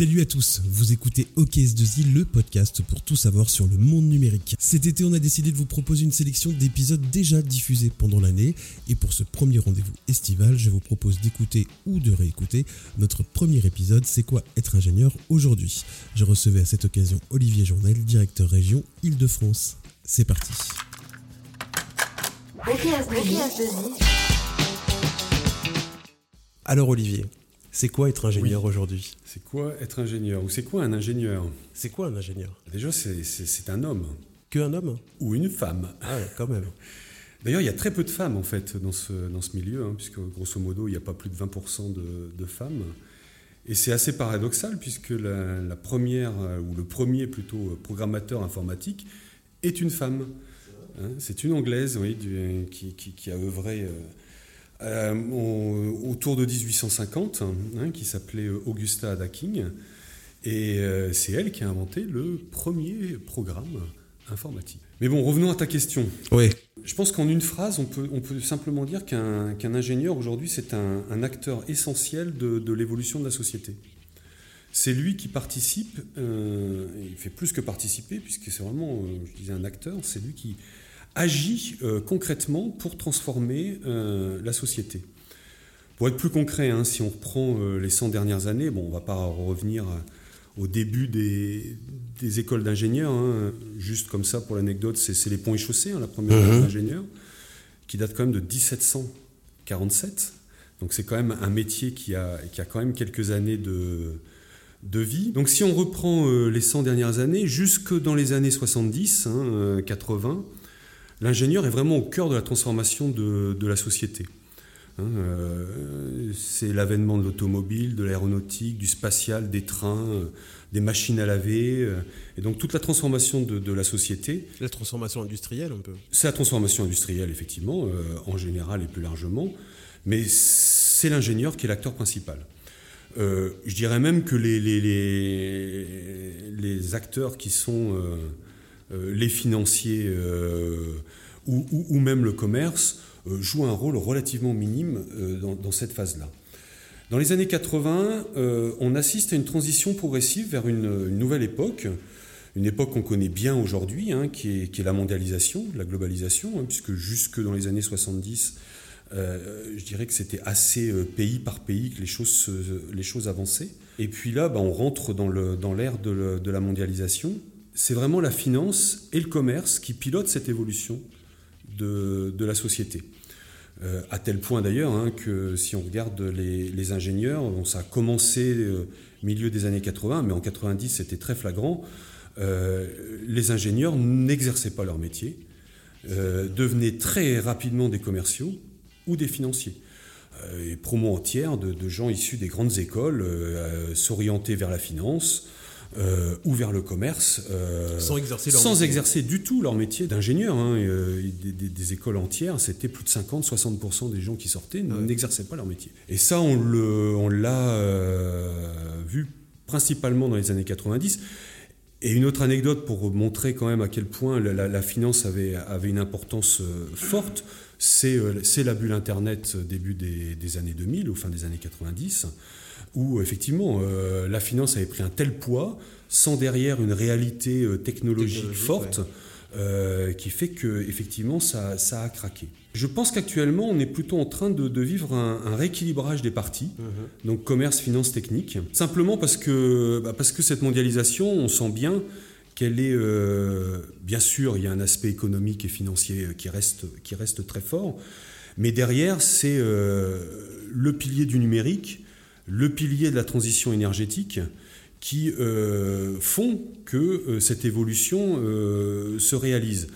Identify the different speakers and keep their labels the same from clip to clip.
Speaker 1: Salut à tous, vous écoutez OKS2I, le podcast pour tout savoir sur le monde numérique. Cet été, on a décidé de vous proposer une sélection d'épisodes déjà diffusés pendant l'année. Et pour ce premier rendez-vous estival, je vous propose d'écouter ou de réécouter notre premier épisode C'est quoi être ingénieur aujourd'hui Je recevais à cette occasion Olivier Journel, directeur région Île-de-France. C'est parti. OKS2I. Alors Olivier, c'est quoi être ingénieur aujourd'hui?
Speaker 2: C'est quoi être ingénieur? Ou c'est quoi un ingénieur?
Speaker 1: C'est quoi un ingénieur?
Speaker 2: Déjà, c'est un homme.
Speaker 1: Que un homme?
Speaker 2: Ou une femme.
Speaker 1: Ah quand même.
Speaker 2: D'ailleurs, il y a très peu de femmes en fait dans ce, dans ce milieu, hein, puisque grosso modo, il n'y a pas plus de 20% de, femmes. Et c'est assez paradoxal, puisque la, première, euh, ou le premier plutôt, euh, programmateur informatique est une femme. Hein, c'est une Anglaise, oui, qui, qui, a œuvré. Euh, euh, autour de 1850, hein, qui s'appelait Augusta Adaking. Et euh, c'est elle qui a inventé le premier programme informatique. Mais bon, revenons à ta question.
Speaker 1: Oui.
Speaker 2: Je pense qu'en une phrase, on peut, on peut simplement dire qu'un ingénieur aujourd'hui, c'est un, acteur essentiel de, l'évolution de la société. C'est lui qui participe, euh, il fait plus que participer, puisque c'est vraiment, je disais, un acteur, c'est lui qui, agit euh, concrètement pour transformer euh, la société. Pour être plus concret, hein, si on reprend euh, les 100 dernières années, bon, on ne va pas revenir au début des, écoles d'ingénieurs, hein, juste comme ça pour l'anecdote, c'est les ponts et chaussées, hein, la première école mhm. d'ingénieur, qui date quand même de 1747. Donc c'est quand même un métier qui a, qui a quand même quelques années de, de vie. Donc si on reprend les 100 dernières années, jusque dans les années 70, 80, l'ingénieur est vraiment au cœur de la transformation de, la société. Hein, euh, c'est l'avènement de l'automobile, de l'aéronautique, du spatial, des trains, euh, des machines à laver, euh, et donc toute la transformation de, la société.
Speaker 1: La transformation industrielle un peu
Speaker 2: C'est la transformation industrielle, effectivement, en général et plus largement, mais c'est l'ingénieur qui est l'acteur principal. je dirais même que les, les, les acteurs qui sont les financiers euh, ou, même le commerce euh, jouent un rôle relativement minime dans, cette phase-là. Dans les années 80, on assiste à une transition progressive vers une, nouvelle époque, une époque qu'on connaît bien aujourd'hui, hein, qui, est, la mondialisation, la globalisation, hein, puisque jusque dans les années 70, je dirais que c'était assez pays par pays que les choses, les choses avançaient. Et puis là, bah, on rentre dans l'ère de, la mondialisation c'est vraiment la finance et le commerce qui pilotent cette évolution de, la société. Euh, à tel point d'ailleurs hein, que si on regarde les, ingénieurs, ça a commencé euh, milieu des années 80, mais en 90 c'était très flagrant, euh, les ingénieurs n'exerçaient pas leur métier, devenaient très rapidement des commerciaux ou des financiers. et promo entière de, de, gens issus des grandes écoles s'orienter vers la finance, euh, ou vers le commerce,
Speaker 1: euh, sans, exercer,
Speaker 2: sans exercer du tout leur métier d'ingénieur. Hein, euh, des, écoles entières, c'était plus de 50-60% des gens qui sortaient n'exerçaient pas leur métier. Et ça, on l'a vu principalement dans les années 90. Et une autre anecdote pour montrer quand même à quel point la, finance avait, avait, une importance forte, c'est la bulle Internet début des, des, années 2000, ou fin des années 90 où effectivement euh, la finance avait pris un tel poids sans derrière une réalité euh, technologique forte. Euh, qui fait que effectivement ça, ça, a craqué. Je pense qu'actuellement on est plutôt en train de, vivre un, rééquilibrage des parties, mhm. donc commerce, finance, technique, simplement parce que, bah, parce que cette mondialisation, on sent bien est, bien sûr, il y a un aspect économique et financier qui reste, qui reste très fort, mais derrière c'est le pilier du numérique le pilier de la transition énergétique qui euh, font que euh, cette évolution euh, se réalise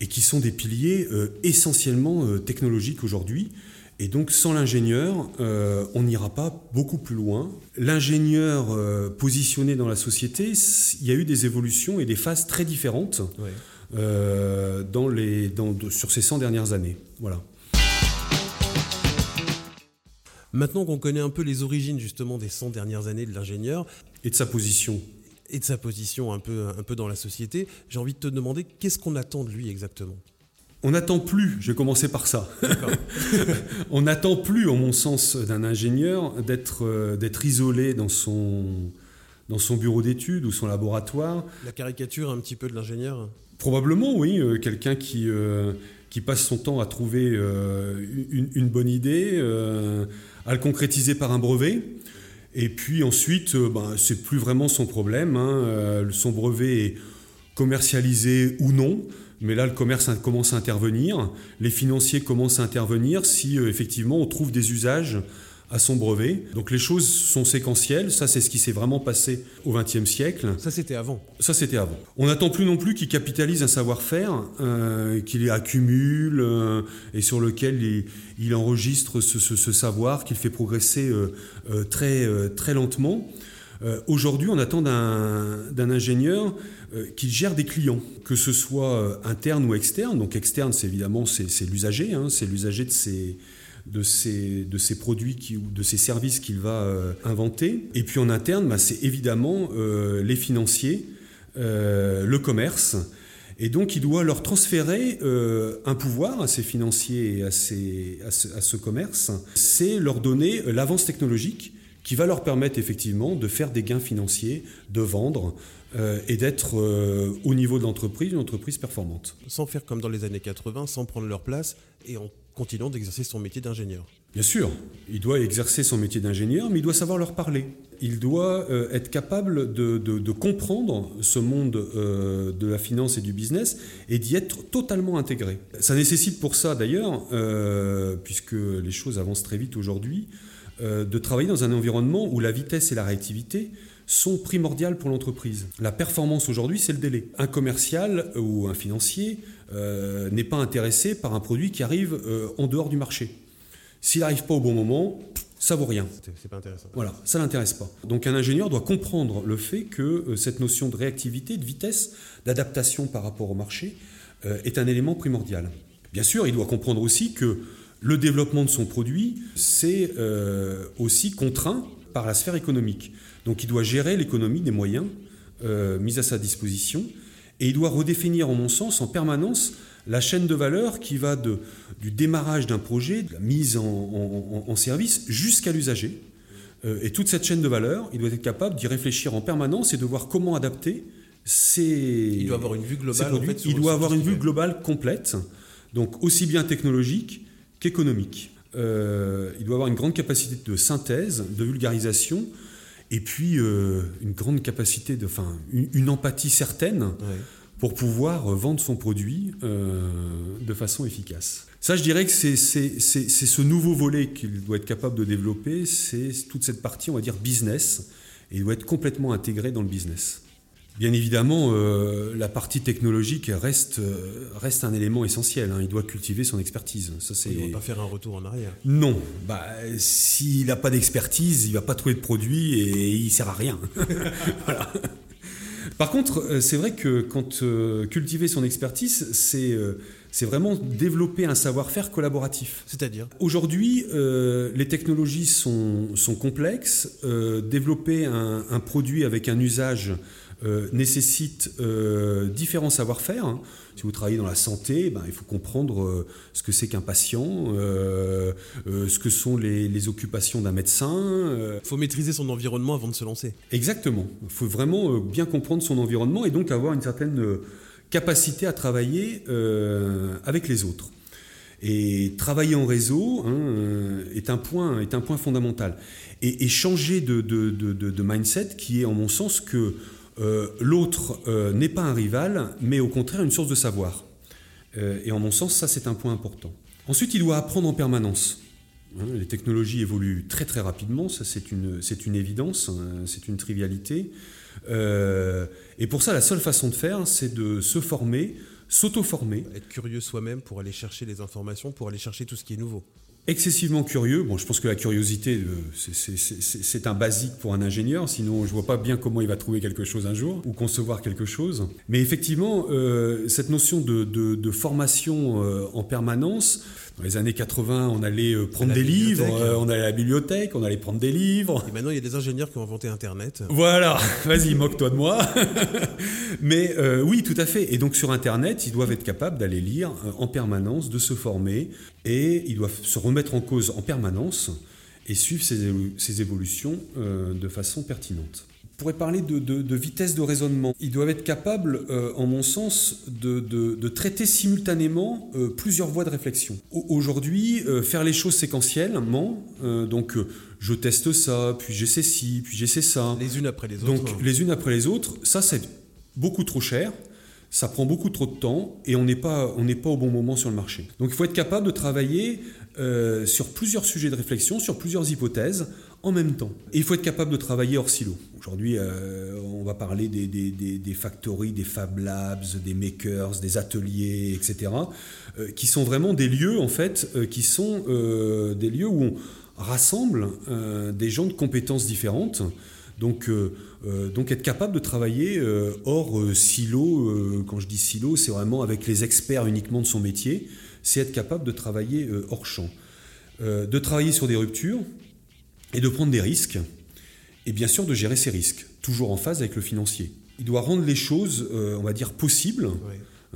Speaker 2: et qui sont des piliers essentiellement technologiques aujourd'hui. Et donc sans l'ingénieur, on n'ira pas beaucoup plus loin. L'ingénieur positionné dans la société, il y a eu des évolutions et des phases très différentes dans les, sur ces 100 dernières années. Voilà.
Speaker 1: Maintenant qu'on connaît un peu les origines justement des 100 dernières années de l'ingénieur.
Speaker 2: Et de sa position.
Speaker 1: Et de sa position un peu, un peu dans la société, j'ai envie de te demander qu'est-ce qu'on attend de lui exactement?
Speaker 2: On n'attend plus, je vais commencer par ça. on n'attend plus, en mon sens, d'un ingénieur d'être euh, isolé dans son, dans son bureau d'études ou son laboratoire.
Speaker 1: La caricature un petit peu de l'ingénieur
Speaker 2: Probablement, oui. Quelqu'un qui, qui passe son temps à trouver une, bonne idée, à le concrétiser par un brevet. Et puis ensuite, ben, c'est plus vraiment son problème. Hein. son brevet est commercialisé ou non. Mais là, le commerce commence à intervenir, les financiers commencent à intervenir si euh, effectivement on trouve des usages à son brevet. Donc les choses sont séquentielles, ça c'est ce qui s'est vraiment passé au XXe siècle.
Speaker 1: Ça c'était avant.
Speaker 2: Ça c'était avant. On n'attend plus non plus qu'il capitalise un savoir-faire, euh, qu'il accumule euh, et sur lequel il, enregistre ce, savoir, qu'il fait progresser très, très lentement. Aujourd'hui, on attend d'un ingénieur euh, qu'il gère des clients, que ce soit euh, interne ou externe. Donc externe, c'est évidemment c'est l'usager, hein, c'est l'usager de ces, produits ou de ces services qu'il va euh, inventer. Et puis en interne, bah, c'est évidemment les financiers, le commerce. Et donc il doit leur transférer un pouvoir à ces financiers et à ce commerce, c'est leur donner l'avance technologique qui va leur permettre effectivement de faire des gains financiers, de vendre, euh, et d'être euh, au niveau de l'entreprise, une entreprise performante.
Speaker 1: Sans faire comme dans les années 80, sans prendre leur place et en continuant d'exercer son métier d'ingénieur.
Speaker 2: Bien sûr, il doit exercer son métier d'ingénieur, mais il doit savoir leur parler. Il doit euh, être capable de, de, comprendre ce monde de la finance et du business et d'y être totalement intégré. Ça nécessite pour ça d'ailleurs, puisque les choses avancent très vite aujourd'hui, de travailler dans un environnement où la vitesse et la réactivité sont primordiales pour l'entreprise. La performance aujourd'hui, c'est le délai. Un commercial ou un financier euh, n'est pas intéressé par un produit qui arrive euh, en dehors du marché. S'il n'arrive pas au bon moment, ça vaut rien.
Speaker 1: C'est pas intéressant.
Speaker 2: Voilà, ça l'intéresse pas. Donc un ingénieur doit comprendre le fait que euh, cette notion de réactivité, de vitesse, d'adaptation par rapport au marché est un élément primordial. Bien sûr, il doit comprendre aussi que le développement de son produit, c'est aussi contraint par la sphère économique. Donc il doit gérer l'économie des moyens euh, mis à sa disposition et il doit redéfinir, en mon sens, en permanence la chaîne de valeur qui va de, du démarrage d'un projet, de la mise en, service jusqu'à l'usager. Euh, et toute cette chaîne de valeur, il doit être capable d'y réfléchir en permanence et de voir comment adapter ses.
Speaker 1: Il doit avoir une vue globale.
Speaker 2: il doit avoir une vue globale complète, donc aussi bien technologique qu'économique. Euh, il doit avoir une grande capacité de synthèse, de vulgarisation, et puis euh, une grande capacité, de, enfin, une, empathie certaine pour pouvoir euh, vendre son produit euh, de façon efficace. Ça, je dirais que c'est ce nouveau volet qu'il doit être capable de développer, c'est toute cette partie, on va dire, business, et il doit être complètement intégré dans le business. Bien évidemment, euh, la partie technologique reste, euh, reste un élément essentiel. Hein. Il doit cultiver son expertise.
Speaker 1: Ça, c'est... Il ne va pas faire un retour en arrière.
Speaker 2: Non. Bah, s'il n'a pas d'expertise, il ne va pas trouver de produit et il ne sert à rien. voilà. Par contre, euh, c'est vrai que quand cultiver son expertise, c'est c'est vraiment développer un savoir-faire collaboratif.
Speaker 1: C'est-à-dire
Speaker 2: Aujourd'hui, les technologies sont, sont complexes. développer un, un, produit avec un usage euh, nécessite euh, différents savoir-faire. Hein. Si vous travaillez dans la santé, ben, il faut comprendre euh, ce que c'est qu'un patient, ce que sont les, occupations d'un médecin.
Speaker 1: Il faut maîtriser son environnement avant de se lancer.
Speaker 2: Exactement. Il faut vraiment bien comprendre son environnement et donc avoir une certaine capacité à travailler avec les autres. Et travailler en réseau hein, est, un point, est un point fondamental. Et, changer de, de, mindset qui est, en mon sens, que l'autre euh, n'est pas un rival, mais au contraire une source de savoir. Euh, et en mon sens, ça c'est un point important. Ensuite, il doit apprendre en permanence. Hein, les technologies évoluent très très rapidement, ça c'est une, une évidence, hein, c'est une trivialité. et pour ça, la seule façon de faire, c'est de se former, s'auto-former.
Speaker 1: Être curieux soi-même pour aller chercher les informations, pour aller chercher tout ce qui est nouveau
Speaker 2: excessivement curieux. Bon, je pense que la curiosité, euh, c'est un basique pour un ingénieur, sinon je vois pas bien comment il va trouver quelque chose un jour ou concevoir quelque chose. Mais effectivement, euh, cette notion de, formation euh, en permanence, dans les années 80, on allait euh, prendre des livres, euh, on allait à la bibliothèque, on allait prendre des livres.
Speaker 1: Et maintenant, il y a des ingénieurs qui ont inventé Internet.
Speaker 2: Voilà, vas-y, moque-toi de moi. Mais euh, oui, tout à fait. Et donc sur Internet, ils doivent être capables d'aller lire en permanence, de se former, et ils doivent se remettre en cause en permanence et suivre ces, évolutions de façon pertinente. Pourrait parler de, vitesse de raisonnement. Ils doivent être capables, euh, en mon sens, de, traiter simultanément euh, plusieurs voies de réflexion. Aujourd'hui, euh, faire les choses séquentiellement, donc je teste ça, puis j'essaie ci, puis j'essaie ça.
Speaker 1: Les unes après les autres.
Speaker 2: Donc les unes après les autres, ça c'est beaucoup trop cher. Ça prend beaucoup trop de temps et on n'est pas, on pas au bon moment sur le marché. Donc il faut être capable de travailler sur plusieurs sujets de réflexion, sur plusieurs hypothèses, en même temps. Il faut être capable de travailler hors silo. Aujourd'hui, euh, on va parler des, factories, des Fab Labs, des makers, des ateliers, etc., euh, qui sont vraiment des lieux, en fait, euh, qui sont des lieux où on rassemble des gens de compétences différentes. Donc, donc être capable de travailler hors silo, quand je dis silo, c'est vraiment avec les experts uniquement de son métier, c'est être capable de travailler hors champ. de travailler sur des ruptures, et de prendre des risques, et bien sûr de gérer ces risques, toujours en phase avec le financier. Il doit rendre les choses, euh, on va dire, possibles.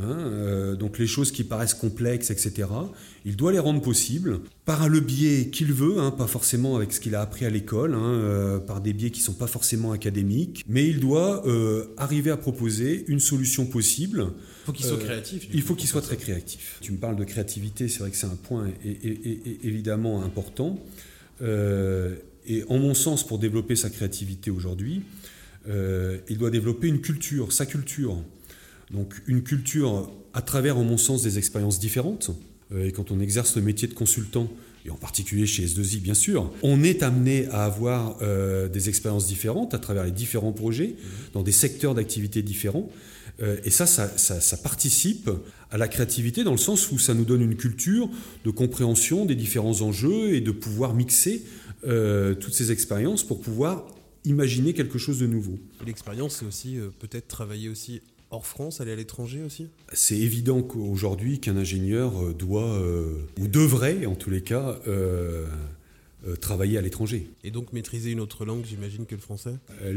Speaker 2: Hein, euh, donc les choses qui paraissent complexes, etc. Il doit les rendre possibles par le biais qu'il veut, hein, pas forcément avec ce qu'il a appris à l'école, hein, euh, par des biais qui ne sont pas forcément académiques, mais il doit arriver à proposer une solution possible.
Speaker 1: Il faut qu'il soit créatif.
Speaker 2: Il faut qu'il soit très créatif. Tu me parles de créativité, c'est vrai que c'est un point évidemment important. Et en mon sens, pour développer sa créativité aujourd'hui, euh, il doit développer une culture, sa culture. Donc une culture à travers, en mon sens, des expériences différentes. Euh, et quand on exerce le métier de consultant, et en particulier chez S2I bien sûr, on est amené à avoir euh, des expériences différentes à travers les différents projets, dans des secteurs d'activité différents. Et ça ça, ça participe à la créativité dans le sens où ça nous donne une culture de compréhension des différents enjeux et de pouvoir mixer euh, toutes ces expériences pour pouvoir imaginer quelque chose de nouveau.
Speaker 1: L'expérience, c'est aussi euh, peut-être travailler aussi hors France, aller à l'étranger aussi?
Speaker 2: C'est évident qu'aujourd'hui qu'un ingénieur euh, doit, ou devrait en tous les cas, euh, travailler à l'étranger.
Speaker 1: Et donc maîtriser une autre langue, j'imagine, que le français?
Speaker 2: Euh,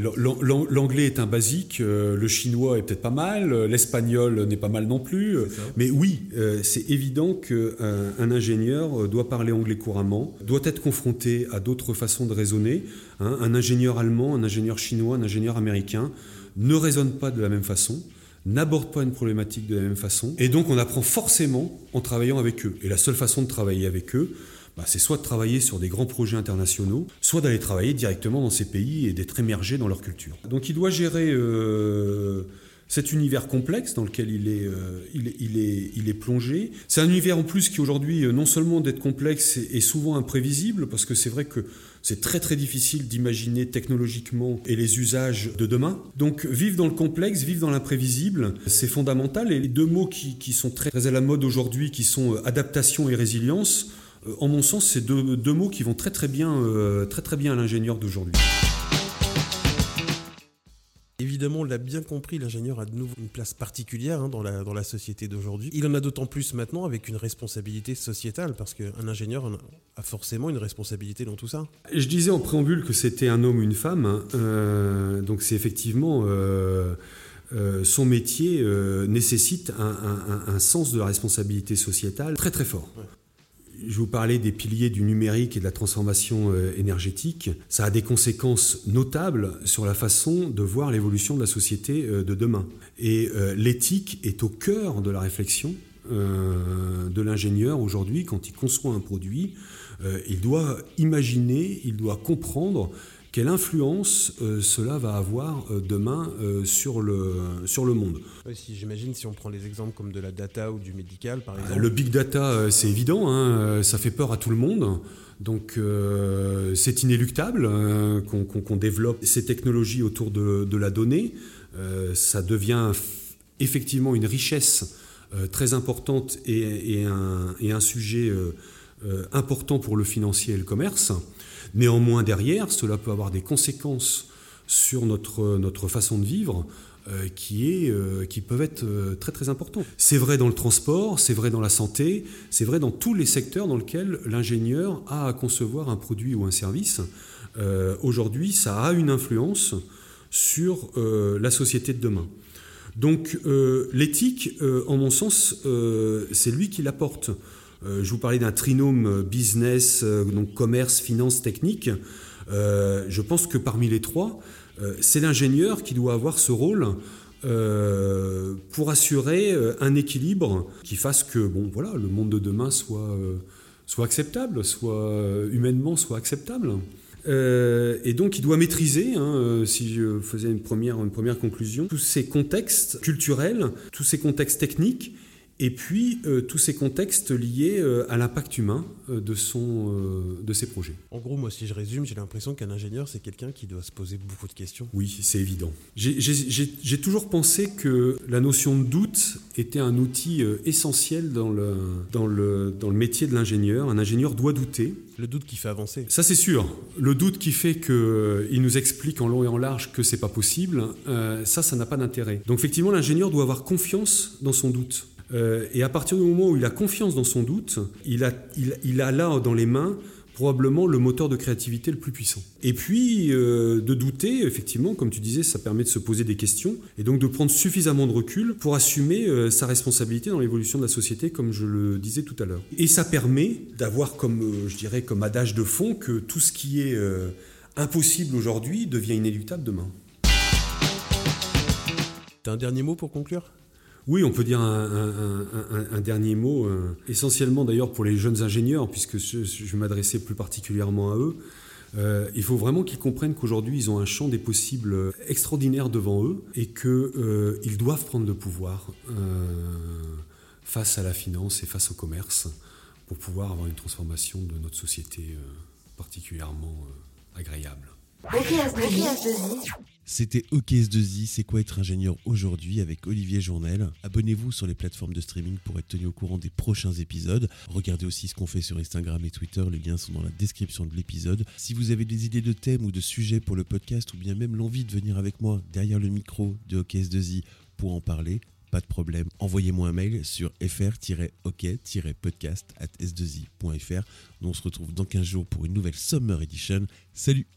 Speaker 2: L'anglais est un basique, euh, le chinois est peut-être pas mal, l'espagnol n'est pas mal non plus. Mais oui, c'est évident qu'un un ingénieur doit parler anglais couramment, doit être confronté à d'autres façons de raisonner. Hein. Un ingénieur allemand, un ingénieur chinois, un ingénieur américain ne raisonnent pas de la même façon n'aborde pas une problématique de la même façon. Et donc on apprend forcément en travaillant avec eux. Et la seule façon de travailler avec eux, bah, c'est soit de travailler sur des grands projets internationaux, soit d'aller travailler directement dans ces pays et d'être émergé dans leur culture. Donc il doit gérer euh, cet univers complexe dans lequel il est, euh, il, est, plongé. C'est un univers en plus qui aujourd'hui, euh, non seulement d'être complexe, est souvent imprévisible, parce que c'est vrai que c'est très très difficile d'imaginer technologiquement et les usages de demain. Donc vivre dans le complexe, vivre dans l'imprévisible, c'est fondamental. Et les deux mots qui, sont très, à la mode aujourd'hui, qui sont adaptation et résilience, en mon sens, c'est deux, mots qui vont très très bien, euh, très, très bien à l'ingénieur d'aujourd'hui.
Speaker 1: Évidemment, on l'a bien compris, l'ingénieur a de nouveau une place particulière hein, dans, la, dans la société d'aujourd'hui. Il en a d'autant plus maintenant avec une responsabilité sociétale, parce qu'un ingénieur a forcément une responsabilité dans tout ça.
Speaker 2: Je disais en préambule que c'était un homme ou une femme, hein. euh, donc c'est effectivement... son métier nécessite un, sens de la responsabilité sociétale très très fort je vous parlais des piliers du numérique et de la transformation euh, énergétique. Ça a des conséquences notables sur la façon de voir l'évolution de la société euh, de demain. Et euh, l'éthique est au cœur de la réflexion de l'ingénieur aujourd'hui quand il conçoit un produit. Il doit imaginer, il doit comprendre quelle influence euh, cela va avoir euh, demain euh, sur, le, sur le monde
Speaker 1: si, J'imagine si on prend les exemples comme de la data ou du médical, par exemple.
Speaker 2: Le big data, c'est évident, hein, ça fait peur à tout le monde. Donc c'est inéluctable qu'on développe ces technologies autour de, la donnée. ça devient effectivement une richesse très importante et, un, et un, sujet important pour le financier et le commerce. Néanmoins, derrière, cela peut avoir des conséquences sur notre, façon de vivre euh, euh, qui peuvent être euh, très très importantes. C'est vrai dans le transport, c'est vrai dans la santé, c'est vrai dans tous les secteurs dans lesquels l'ingénieur a à concevoir un produit ou un service. Aujourd'hui, ça a une influence sur la société de demain. Donc l'éthique, en mon sens, c'est lui qui l'apporte. Euh, je vous parlais d'un trinôme euh, business, euh, donc commerce, finance, technique. je pense que parmi les trois, c'est l'ingénieur qui doit avoir ce rôle pour assurer un équilibre qui fasse que bon, voilà, le monde de demain soit, soit acceptable, soit humainement soit acceptable. Et donc, il doit maîtriser, hein, si je faisais une première conclusion, tous ces contextes culturels, tous ces contextes techniques et puis euh, tous ces contextes liés euh, à l'impact humain euh, de, son, de ses projets.
Speaker 1: En gros, moi, si je résume, j'ai l'impression qu'un ingénieur, c'est quelqu'un qui doit se poser beaucoup de questions.
Speaker 2: Oui, c'est évident. J'ai toujours pensé que la notion de doute était un outil essentiel dans le, dans, le, dans le métier de l'ingénieur. Un ingénieur doit douter.
Speaker 1: Le doute qui fait avancer.
Speaker 2: Ça, c'est sûr. Le doute qui fait qu'il nous explique en long et en large que c'est pas possible, ça, ça n'a pas d'intérêt. Donc, effectivement, l'ingénieur doit avoir confiance dans son doute. Euh, et à partir du moment où il a confiance dans son doute, il a, il, a là dans les mains probablement le moteur de créativité le plus puissant. Et puis, euh, de douter, effectivement, comme tu disais, ça permet de se poser des questions et donc de prendre suffisamment de recul pour assumer euh, sa responsabilité dans l'évolution de la société, comme je le disais tout à l'heure. Et ça permet d'avoir comme, je dirais, comme adage de fond que tout ce qui est impossible aujourd'hui devient inéluctable demain.
Speaker 1: T'as un dernier mot pour conclure?
Speaker 2: Oui, on peut dire un, dernier mot, euh, essentiellement d'ailleurs pour les jeunes ingénieurs, puisque je, je m'adressais plus particulièrement à eux. Euh, il faut vraiment qu'ils comprennent qu'aujourd'hui, ils ont un champ des possibles extraordinaire devant eux et qu'ils euh, doivent prendre le pouvoir face à la finance et face au commerce pour pouvoir avoir une transformation de notre société particulièrement agréable.
Speaker 1: C'était OKS2I, c'est quoi être ingénieur aujourd'hui avec Olivier Journel. Abonnez-vous sur les plateformes de streaming pour être tenu au courant des prochains épisodes. Regardez aussi ce qu'on fait sur Instagram et Twitter, les liens sont dans la description de l'épisode. Si vous avez des idées de thèmes ou de sujets pour le podcast ou bien même l'envie de venir avec moi derrière le micro de OKS2I pour en parler, pas de problème, envoyez-moi un mail sur fr-ok-podcast s 2 ifr Nous on se retrouve dans 15 jours pour une nouvelle Summer Edition. Salut